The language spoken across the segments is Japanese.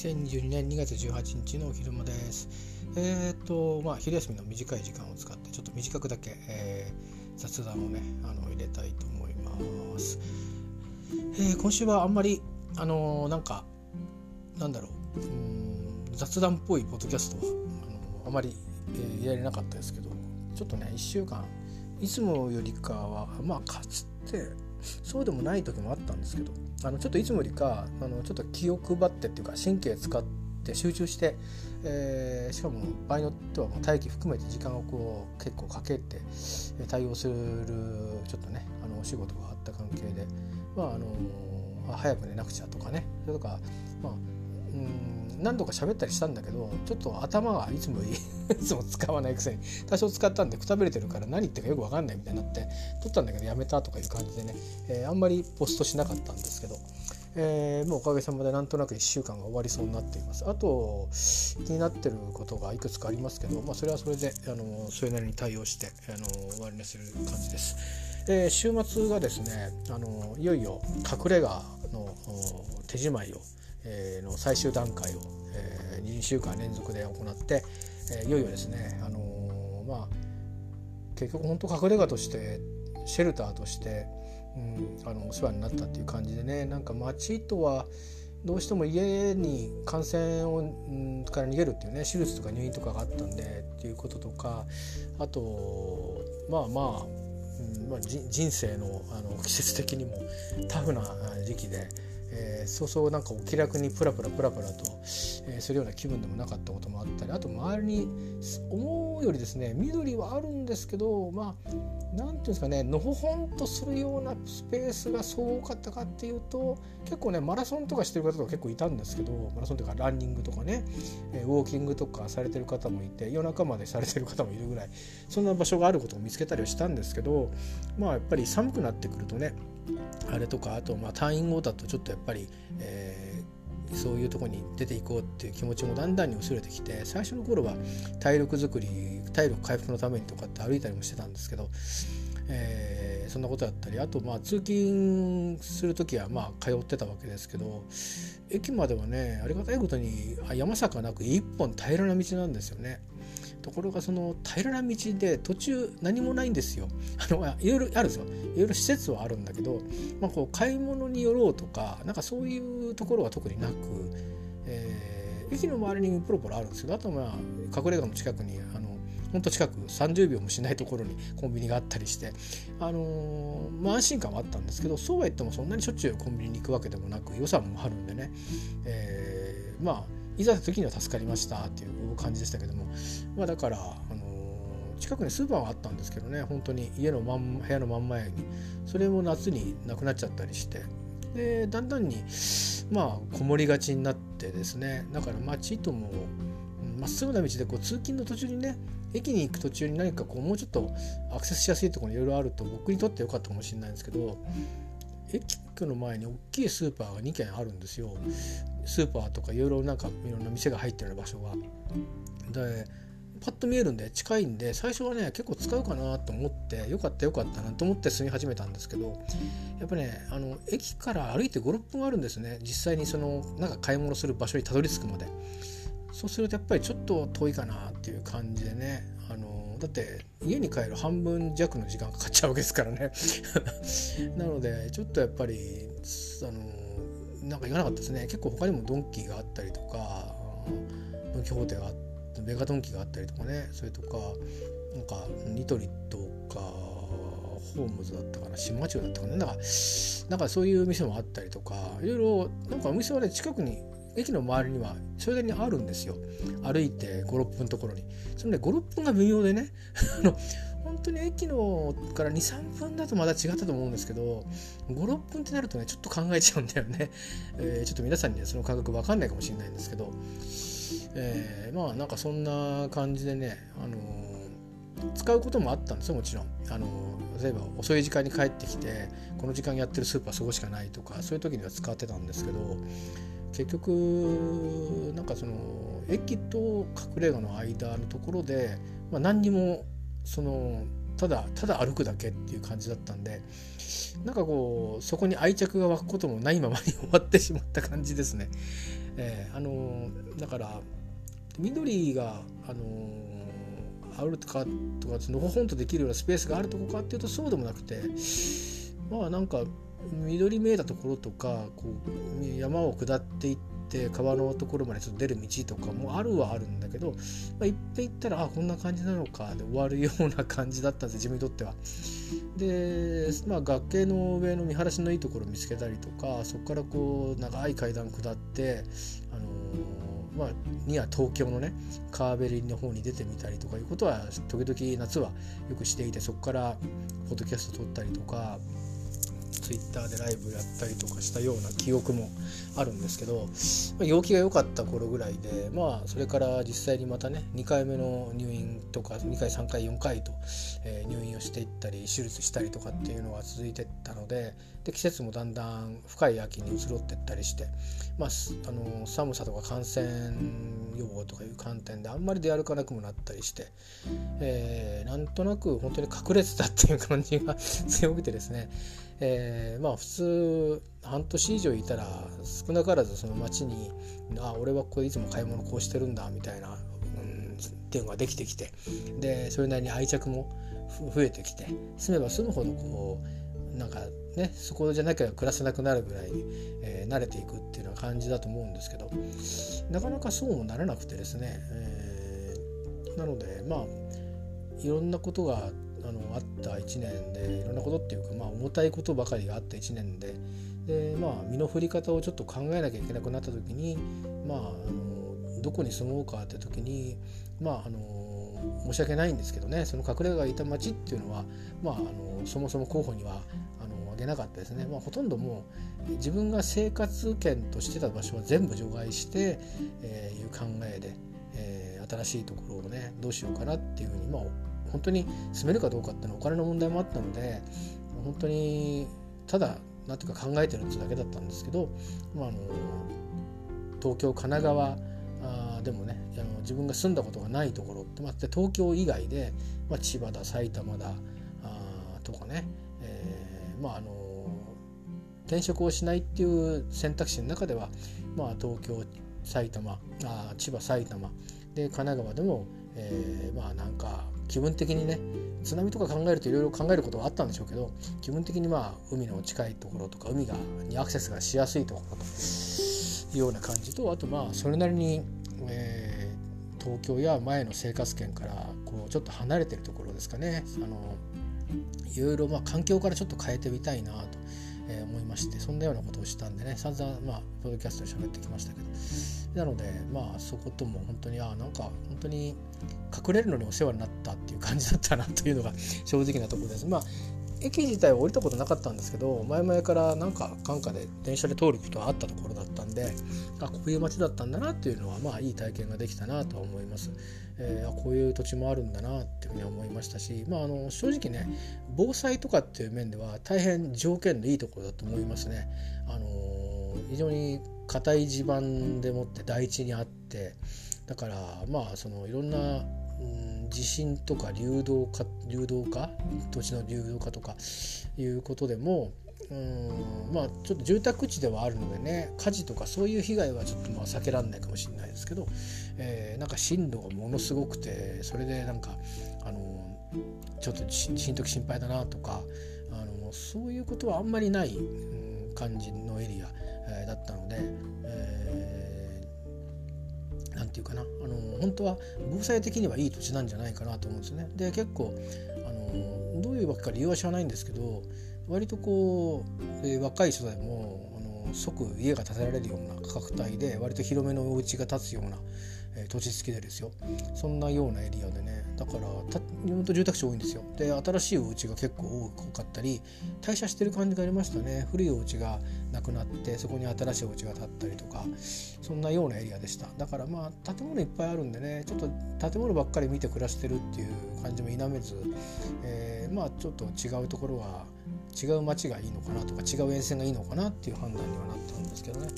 2022年2月18日の昼間です。えっ、と、まあ、昼休みの短い時間を使って、ちょっと短くだけ、えー、雑談をね、あの入れたいと思います。えー、今週はあんまり、あのなんか、なんだろう、うん雑談っぽいポッドキャストは、あのあまり、えー、入れられなかったですけど、ちょっとね、1週間、いつもよりかは、まあ、かつて、そうでもない時もあったんですけどあのちょっといつもよりかあのちょっと気を配ってっていうか神経使って集中して、えー、しかも場合によっては待機含めて時間をこう結構かけて対応するちょっとねあのお仕事があった関係で、まあ、あの早く寝なくちゃとかねそれとか、まあ、何度か喋ったりしたんだけどちょっと頭がいつも いつも使わないくせに。多少使ったんでくたびれてるから何言ってるかよく分かんないみたいになって撮ったんだけどやめたとかいう感じでね、えー、あんまりポストしなかったんですけど。えー、もうおかげさまでなんとなく1週間が終わりそうになっています。あと気になってることがいくつかありますけど、まあ、それはそれであのそれなりに対応してあの終わりにする感じです、えー、週末がですねあのいよいよ隠れ家の手仕舞いをえの最終段階を、え2週間連続で行って、えいよいよですね、あのまあ、結局本当隠れ家としてシェルターとして、うん、あのお世話になったっていう感じでねなんか街とはどうしても家に感染を、うん、から逃げるっていうね手術とか入院とかがあったんでっていうこととかあとまあまあ、うんまあ、人生のあの季節的にもタフな時期で。えー、そうそうなんかお気楽にプラプラプラプラと、えー、するような気分でもなかったこともあったりあと周りに思うよりですね緑はあるんですけどまあ何ていうんですかねのほほんとするようなスペースがそう多かったかっていうと結構ねマラソンとかしてる方とか結構いたんですけどマラソンというかランニングとかね、えー、ウォーキングとかされてる方もいて夜中までされてる方もいるぐらいそんな場所があることを見つけたりはしたんですけどまあやっぱり寒くなってくるとねあれとかあとまあ退院後だとちょっとやっぱり、えー、そういうとこに出ていこうっていう気持ちもだんだんに薄れてきて最初の頃は体力づくり体力回復のためにとかって歩いたりもしてたんですけど、えー、そんなことだったりあとまあ通勤する時はまあ通ってたわけですけど駅まではねありがたいことに山坂なく一本平らな道なんですよね。ところがその平らな道で途中何もないんですよ。あのいろいろあるんですよ。いろいろ施設はあるんだけど、まあ、こう買い物に寄ろうとかなんかそういうところは特になく、えー、駅の周りにポロポロあるんですけどあとまあ隠れ家の近くにあのほんと近く30秒もしないところに コンビニがあったりして、あのー、まあ、安心感はあったんですけどそうは言ってもそんなにしょっちゅうコンビニに行くわけでもなく予算もあるんでね、えー、まあいざ時には助かりましたっていう感じでしたけども、まあ、だから、あのー、近くにスーパーがあったんですけどね本当に家の真ん部屋の真ん前にそれも夏になくなっちゃったりしてでだんだんにまあこもりがちになってですねだから街ともまっすぐな道でこう通勤の途中にね駅に行く途中に何かこうもうちょっとアクセスしやすいところにいろいろあると僕にとってよかったかもしれないんですけど駅の前に大きいスーパーが2軒あるんですよ。スーパーとかいろいろなんかいろんな店が入ってる場所が。でパッと見えるんで近いんで最初はね結構使うかなと思ってよかったよかったなと思って住み始めたんですけどやっぱねあの駅から歩いて56分あるんですね。実際にそのなんか買い物する場所にたどり着くまで。そうするとやっぱりちょっと遠いかなっていう感じでねあのだって家に帰る半分弱の時間かかっちゃうわけですからね。なのでちょっとやっぱりあのなんか行かなかったですね。結構他にもドンキがあったりとかドン・キホーテがあってメガドンキがあったりとかね。それとかなんかニトリとかホームズだったかな。新町だったかな。なんかなんかそういう店もあったりとかいろいろなんかお店はね近くに駅の周りにはそれなりにあるんですよ。歩いて56分のところに。そのね56分が微妙でね 本当に駅のから23分だとまだ違ったと思うんですけど56分ってなるとねちょっと考えちゃうんだよね、えー、ちょっと皆さんにはその感覚分かんないかもしれないんですけど、えー、まあなんかそんな感じでね、あのー、使うこともあったんですよもちろん、あの例えば遅い時間に帰ってきてこの時間やってるスーパーそこしかないとかそういう時には使ってたんですけど結局なんかその駅と隠れ家の間のところで、まあ、何にもそのただただ歩くだけっていう感じだったんでなんかこうそこに愛着が湧くこともないままに終わってしまった感じですね。えー、あのだから緑があのあるとかとかのほほんとできるようなスペースがあるとこかっていうとそうでもなくてまあなんか緑めいたところとかこう山を下っていって川のところまでちょっと出る道とかもあるはあるんだけど、まあ、行って行ったらあこんな感じなのかで終わるような感じだったんです自分にとっては。で、まあ、崖の上の見晴らしのいいところを見つけたりとかそこからこう長い階段下って、あの、まあ、には東京のね川べりの方に出てみたりとかいうことは時々夏はよくしていてそこからポッドキャスト撮ったりとかツイッターでライブやったりとかしたような記憶もあるんですけど、まあ、陽気が良かった頃ぐらいでまあそれから実際にまたね2回目の入院とか2回3回4回と、えー、入院をしていったり手術したりとかっていうのが続いてったのでで季節もだんだん深い秋に移ろってったりして、まあ、あの寒さとか感染予防とかいう観点であんまり出歩かなくもなったりして、えー、なんとなく本当に隠れてたっていう感じが 強くてですね。えー、まあ普通半年以上いたら少なからずその町に「あ俺はここでいつも買い物こうしてるんだ」みたいな、うん、っていうのができてきて。でそれなりに愛着も増えてきて。住めば住むほどこうなんかねそこじゃなきゃ暮らせなくなるぐらい、えー、慣れていくっていうような感じだと思うんですけど。なかなかそうもならなくてですね、えー、なのでまあいろんなことがあのあった1年でいろんなことっていうか、まあ、重たいことばかりがあった1年でで、まあ、身の振り方をちょっと考えなきゃいけなくなった時に、まあ、あのどこに住もうかって時に、まあ、あの申し訳ないんですけどねその隠れ家がいた町っていうのは、まあ、あのそもそも候補にはあの挙げなかったですね、まあ、ほとんどもう自分が生活圏としてた場所は全部除外して、えー、いう考えで、え、新しいところをねどうしようかなっていうふうに、まあ、本当に住めるかどうかっていうのはお金の問題もあったので本当にただ何ていうか考えてるってだけだったんですけど、まあ、あの東京神奈川あでもねあの自分が住んだことがないところってまって東京以外で、まあ、千葉だ埼玉だあとかね、えー、まああの転職をしないっていう選択肢の中では、まあ、東京埼玉あ千葉埼玉で神奈川でも、えー、まあなんか気分的にね津波とか考えるといろいろ考えることはあったんでしょうけど気分的にまあ海の近いところとか海がにアクセスがしやすいところというような感じとあとまあそれなりに、えー、東京や前の生活圏からこうちょっと離れてるところですかね。あのいろいろまあ環境からちょっと変えてみたいなと、ましてそんなようなことをしたんでね散々まあポッドキャストで喋ってきましたけど。なのでまあそことも本当にあなんか本当に隠れるのにお世話になったっていう感じだったなというのが正直なところです。まあ駅自体は降りたことなかったんですけど前々からなんか眼下で電車で通ることはあったところだったんであこういう街だったんだなっていうのはまあいい体験ができたなとは思います。えー、こういう土地もあるんだなっていうふうに思いましたし、まあ、あの正直ね防災とかっていう面では大変条件のいいところだと思いますね。あの非常に硬い地盤でもって台地にあってだからまあそのいろんな、うん、地震とか流動化流動化？土地の流動化とかいうことでもうんまあちょっと住宅地ではあるのでね火事とかそういう被害はちょっとまあ避けられないかもしれないですけど、えー、なんか震度がものすごくてそれでなんかあのちょっとしんとき心配だなとかあのそういうことはあんまりない、うん、感じのエリア、えー、だったので、えー、なんていうかなあの本当は防災的にはいい土地なんじゃないかなと思うんですね。で結構あのどういうわけか理由は知らないんですけど割とこう、えー、若い人でもあの即家が建てられるような価格帯で割と広めのお家が建つような、えー、土地付きでですよ。そんなようなエリアでね。だから本当住宅地多いんですよ。で新しいお家が結構多かったり退社してる感じがありましたね。古いお家がなくなってそこに新しいお家が建ったりとかそんなようなエリアでした。だからまあ建物いっぱいあるんでねちょっと建物ばっかり見て暮らしてるっていう感じも否めず、えー、まあちょっと違うところは違う街がいいのかなとか違う沿線がいいのかなっていう判断にはなったんですけどね。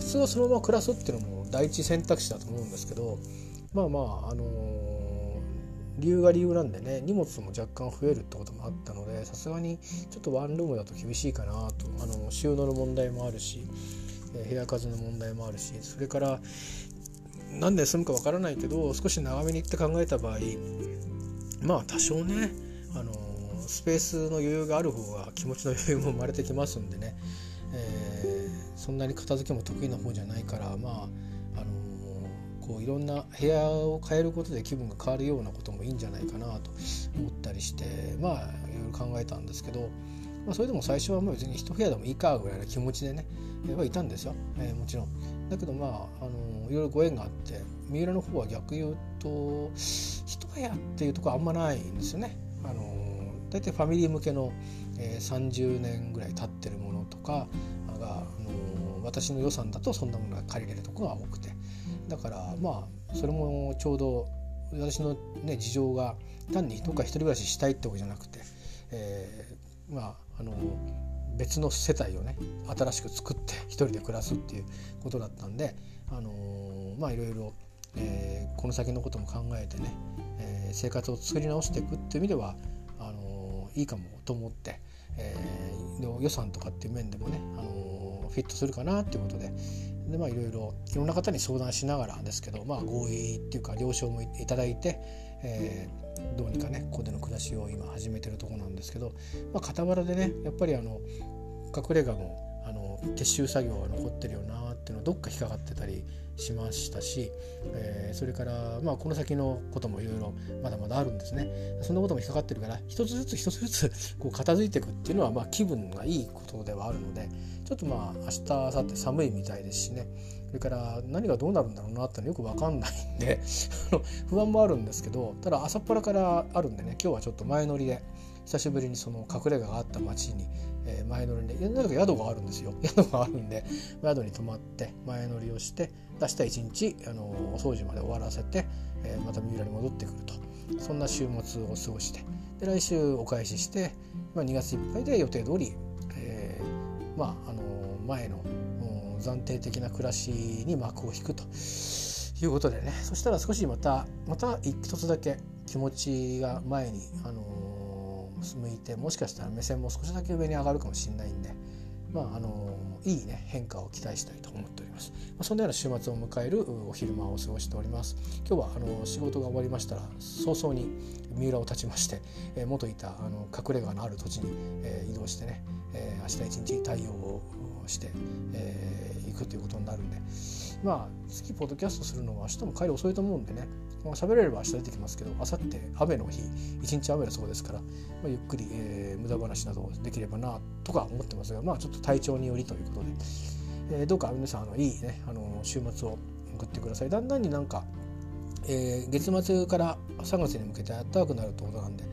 普通はそのまま暮らすっていうのも第一選択肢だと思うんですけどまあまああのー理由が理由なんでね荷物も若干増えるってこともあったのでさすがにちょっとワンルームだと厳しいかなとあの収納の問題もあるし、え部屋数の問題もあるしそれから何で済むかわからないけど少し長めに行って考えた場合まあ多少ねあのスペースの余裕がある方が気持ちの余裕も生まれてきますんでね、えー、そんなに片付けも得意な方じゃないからまああのこういろんな部屋を変えることで気分が変わるようなこともいいんじゃないかなと思ったりしてまあいろいろ考えたんですけど、まあ、それでも最初はもう別に一部屋でもいいかぐらいの気持ちでね、えはいたんですよ、えー、もちろん。だけどまあ、あのいろいろご縁があって三浦の方は逆言うと一部屋っていうところあんまないんですよね。あの大体ファミリー向けの、えー、30年ぐらい経ってるものとかが、あの私の予算だとそんなものが借りれるところが多くて。だからまあそれもちょうど私の、ね、事情が単にどっか一人暮らししたいってわけじゃなくて、えー、まああの別の世帯をね新しく作って一人で暮らすっていうことだったんで、あのー、まあいろいろ、えー、この先のことも考えてね、えー、生活を作り直していくっていう意味ではあのいいかもと思って、えー、予算とかっていう面でもね、あのフィットするかなっていうことで、でまあいろいろいろんな方に相談しながらですけど、まあ、合意っていうか了承もいただいて、えー、どうにかねここでの暮らしを今始めてるとこなんですけど、まあ、傍らでねやっぱりあの隠れ家もあの撤収作業が残ってるよなっていうのはどっか引っかかってたりしましたし、えー、それから、まあ、この先のこともいろいろまだまだあるんですね。そんなことも引っかかってるから一つずつ一つずつこう片付いていくっていうのは、まあ、気分がいいことではあるのでちょっとまあ明日明後日寒いみたいですしね。それから何がどうなるんだろうなってのよく分かんないんで 不安もあるんですけどただ朝っぱらからあるんでね今日はちょっと前乗りで久しぶりにその隠れ家があった町に、え前乗りでなぜか宿があるんですよ。宿があるんで宿に泊まって前乗りをして出した一日あのお掃除まで終わらせて、えまた三浦に戻ってくると。そんな週末を過ごして。で来週お返しして、まあ、2月いっぱいで予定通り、えー、まああの前の暫定的な暮らしに幕を引くと。いうことでね。そしたら少しまたまた一つだけ気持ちが前に、あの向いてもしかしたら目線も少しだけ上に上がるかもしれないん。で、まああのいいね変化を期待したいと思っております、まあ、そんなような週末を迎えるお昼間を過ごしております。今日はあの仕事が終わりましたら早々に三浦を立ちまして、えー、元いたあの隠れ家のある土地に、えー、移動してね、えー、明日一日対応をして、えー、くということになるんでまあ次ポッドキャストするのは明日も帰り遅いと思うんでねまあ、喋れれば明日出てきますけど明後日雨の日一日雨だそうですから、まあ、ゆっくり、えー、無駄話などできればなとか思ってますがまあちょっと体調によりということで、えー、どうか皆さんあのいいねあの週末を送ってください。だんだんになんか、えー、月末から3月に向けて暖かくなるってことなんで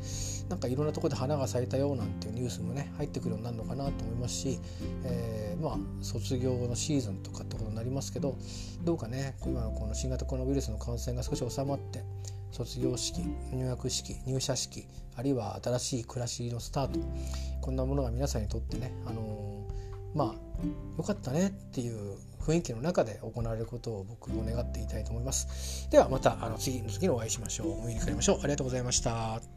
なんかいろんなところで花が咲いたよなんていうニュースもね入ってくるようになるのかなと思いますし、えー、まあ卒業のシーズンとかってことになりますけどどうかね今のこの新型コロナウイルスの感染が少し収まって卒業式入学式入社式あるいは新しい暮らしのスタートこんなものが皆さんにとってね、あのー、まあよかったねっていう雰囲気の中で行われることを僕も願っていたいと思います。ではまたあの次の次にお会いしましょう。お見にかかりましょう。ありがとうございました。